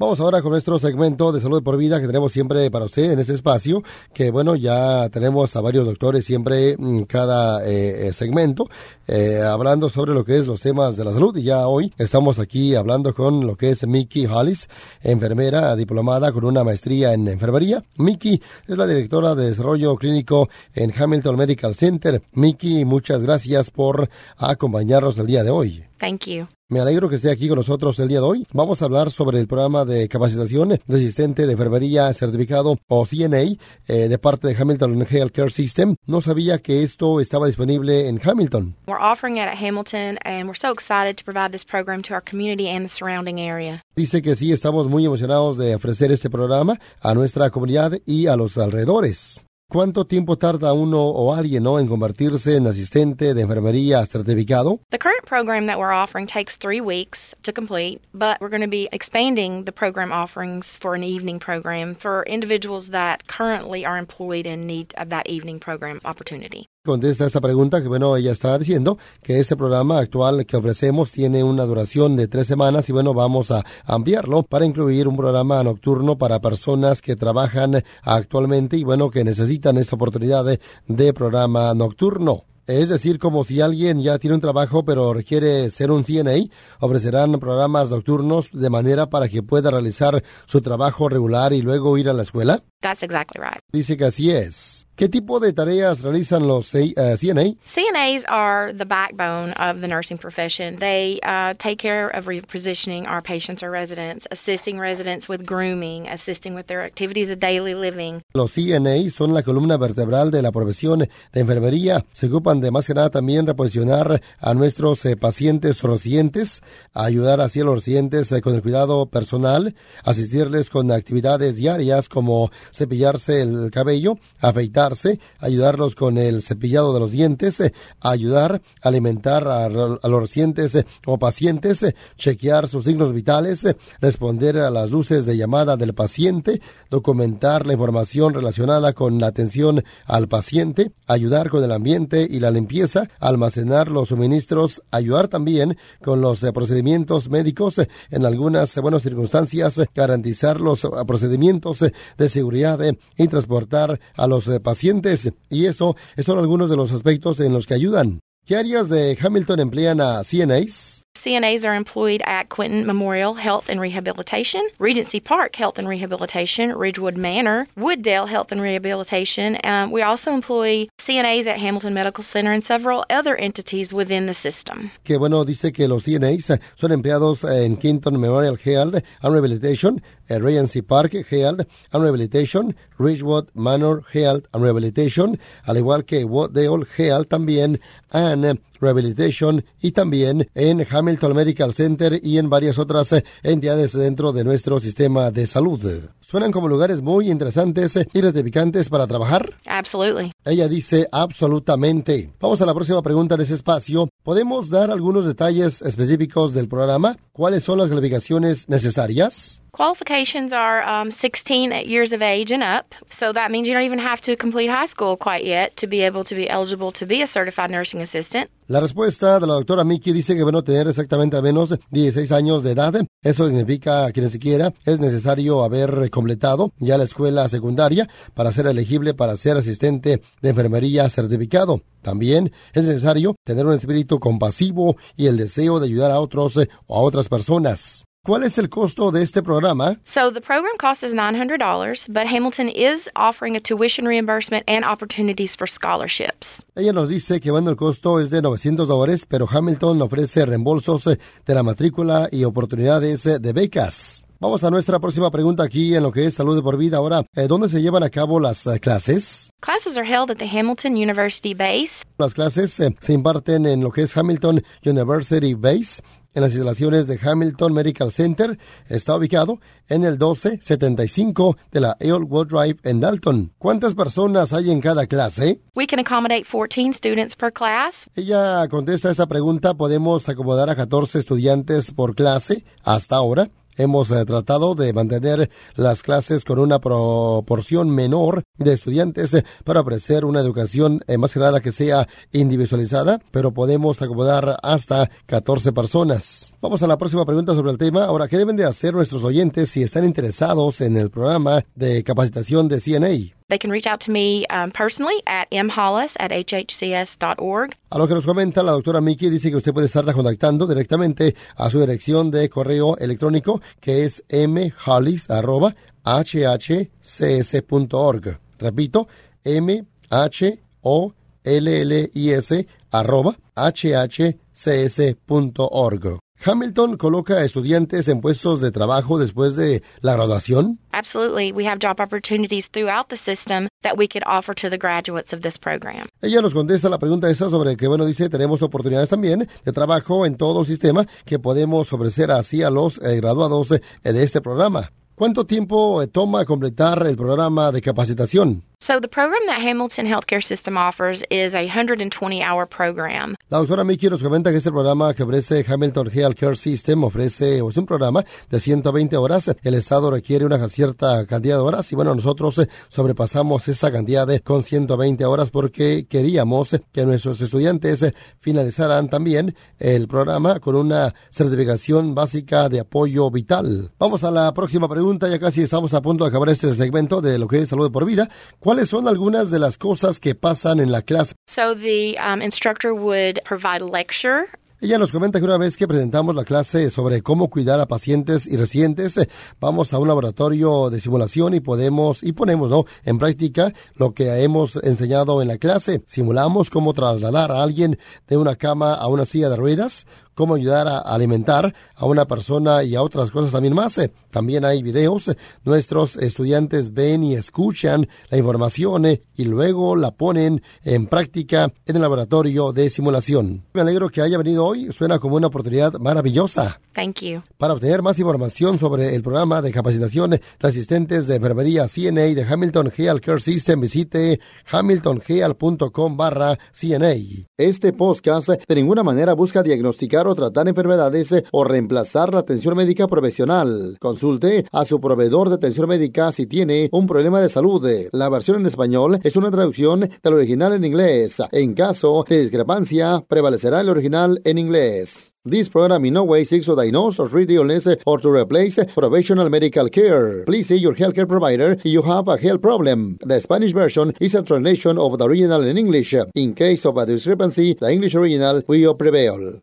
Vamos ahora con nuestro segmento de salud por vida que tenemos siempre para usted en este espacio, que bueno, ya tenemos a varios doctores siempre en cada eh, eh, segmento, eh, hablando sobre lo que es los temas de la salud. Y ya hoy estamos aquí hablando con lo que es Mickey Hollis, enfermera diplomada con una maestría en enfermería. Mickey es la directora de desarrollo clínico en Hamilton Medical Center. Mickey, muchas gracias por acompañarnos el día de hoy. Thank you. Me alegro que esté aquí con nosotros el día de hoy. Vamos a hablar sobre el programa de capacitación de asistente de enfermería certificado o CNA eh, de parte de Hamilton Healthcare System. No sabía que esto estaba disponible en Hamilton. We're offering it at Hamilton and we're so excited to provide this program to our community and the surrounding area. Dice que sí, estamos muy emocionados de ofrecer este programa a nuestra comunidad y a los alrededores. ¿Cuánto tiempo tarda uno o alguien ¿no? en convertirse en asistente de enfermería certificado? The current program that we're offering takes three weeks to complete, but we're going to be expanding the program offerings for an evening program for individuals that currently are employed and need of that evening program opportunity contesta esta pregunta que, bueno, ella está diciendo que este programa actual que ofrecemos tiene una duración de tres semanas y, bueno, vamos a ampliarlo para incluir un programa nocturno para personas que trabajan actualmente y, bueno, que necesitan esa oportunidad de, de programa nocturno. Es decir, como si alguien ya tiene un trabajo pero requiere ser un CNA, ofrecerán programas nocturnos de manera para que pueda realizar su trabajo regular y luego ir a la escuela. That's exactly right. Dice que así es. ¿Qué tipo de tareas realizan los uh, CNA? CNAs are the backbone of the nursing profession. They uh, take care of repositioning our patients or residents, assisting residents with grooming, assisting with their activities of daily living. Los CNA son la columna vertebral de la profesión de enfermería. Se ocupan de más que nada también reposicionar a nuestros eh, pacientes o residentes, ayudar así a los residentes eh, con el cuidado personal, asistirles con actividades diarias como cepillarse el cabello, ayudarlos con el cepillado de los dientes, eh, ayudar a alimentar a, los recientes eh, o pacientes, eh, chequear sus signos vitales, responder a las luces de llamada del paciente, documentar la información relacionada con la atención al paciente, ayudar con el ambiente y la limpieza, almacenar los suministros, ayudar también con los procedimientos médicos en algunas buenas circunstancias, garantizar los procedimientos de seguridad y transportar a los eh, pacientes. Y eso son algunos de los aspectos en los que ayudan. ¿Qué áreas de Hamilton emplean a CNAs? CNAs are employed at Quinton Memorial Health and Rehabilitation, Regency Park Health and Rehabilitation, Ridgewood Manor, Wooddale Health and Rehabilitation. Um, we also employ CNAs at Hamilton Medical Center and several other entities within the system. Que bueno, dice que los CNAs son empleados en Quinton Memorial Health and Rehabilitation, eh, Regency Park Health and Rehabilitation, Ridgewood Manor Health and Rehabilitation, al igual que Wooddale Health también, and Rehabilitation y también en Hamilton Medical Center y en varias otras entidades dentro de nuestro sistema de salud. Suenan como lugares muy interesantes y gratificantes para trabajar. Absolutely. Ella dice absolutamente. Vamos a la próxima pregunta en ese espacio. ¿Podemos dar algunos detalles específicos del programa? ¿Cuáles son las calificaciones necesarias? Qualifications are um, 16 years of age and up, so that means you don't even have to complete high school quite yet to be able to be eligible to be a certified nursing assistant. La respuesta de la doctora Mickey dice que bueno tener exactamente al menos 16 años de edad. Eso significa que ni siquiera es necesario haber completado ya la escuela secundaria para ser elegible para ser asistente de enfermería certificado. También es necesario tener un espíritu compasivo y el deseo de ayudar a otros o a otras personas. ¿Cuál es el costo de este programa? So the program cost is $900, but Hamilton is offering a tuition reimbursement and opportunities for scholarships. Ella nos dice que bueno, el costo es de 900 dólares, pero Hamilton ofrece reembolsos eh, de la matrícula y oportunidades eh, de becas. Vamos a nuestra próxima pregunta aquí en lo que es salud de por vida. Ahora, eh, ¿dónde se llevan a cabo las clases? Classes are held at the Hamilton University Base. Las clases se imparten en lo que es Hamilton University Base en las instalaciones de Hamilton Medical Center. Está ubicado en el 1275 de la Earlwood Drive en Dalton. ¿Cuántas personas hay en cada clase? We can accommodate 14 students per class. Ella contesta esa pregunta. Podemos acomodar a 14 estudiantes por clase hasta ahora. Hemos eh, tratado de mantener las clases con una proporción menor de estudiantes eh, para ofrecer una educación eh, más grande que sea individualizada, pero podemos acomodar hasta 14 personas. Vamos a la próxima pregunta sobre el tema. Ahora, ¿qué deben de hacer nuestros oyentes si están interesados en el programa de capacitación de CNA? They can reach out to me um, personally at mhollis at hhcs.org. A lo que nos comenta la doctora Miki, dice que usted puede estarla contactando directamente a su dirección de correo electrónico que es mhollis.hhcs.org. Repito, m h o l l i s arroba hhcs.org. Hamilton coloca a estudiantes en puestos de trabajo después de la graduación. Absolutely. We have job opportunities throughout the system that we could offer to the graduates of this program. Ella nos contesta la pregunta esa sobre que, bueno, dice, tenemos oportunidades también de trabajo en todo el sistema que podemos ofrecer así a los eh, graduados eh, de este programa. ¿Cuánto tiempo eh, toma completar el programa de capacitación? So the program that Hamilton Healthcare System offers is a 120-hour program. La doctora Mickey nos comenta que este programa que ofrece Hamilton Healthcare System ofrece es un programa de 120 horas. El Estado requiere una cierta cantidad de horas y bueno, nosotros eh, sobrepasamos esa cantidad de, con 120 horas porque queríamos que nuestros estudiantes eh, finalizaran también el programa con una certificación básica de apoyo vital. Vamos a la próxima pregunta, ya casi estamos a punto de acabar este segmento de lo que es salud por vida. ¿Cuáles son algunas de las cosas que pasan en la clase? So the um, instructor would provide lecture ella nos comenta que una vez que presentamos la clase sobre cómo cuidar a pacientes y residentes, vamos a un laboratorio de simulación y podemos y ponemos ¿no? en práctica lo que hemos enseñado en la clase. Simulamos cómo trasladar a alguien de una cama a una silla de ruedas, cómo ayudar a alimentar a una persona y a otras cosas también más. Eh, también hay videos. Nuestros estudiantes ven y escuchan la información eh, y luego la ponen en práctica en el laboratorio de simulación. Me alegro que haya venido hoy. Suena como una oportunidad maravillosa. Thank you. Para obtener más información sobre el programa de capacitación de asistentes de enfermería CNA de Hamilton Health Care System, visite hamiltonheal.com barra CNA. Este podcast de ninguna manera busca diagnosticar o tratar enfermedades o reemplazar la atención médica profesional. Consulte a su proveedor de atención médica si tiene un problema de salud. La versión en español es una traducción del original en inglés. En caso de discrepancia, prevalecerá el original en inglés. This program in no way seeks to diagnose or treat illness or to replace professional medical care. Please see your healthcare provider if you have a health problem. The Spanish version is a translation of the original in English. In case of a discrepancy, the English original will prevail.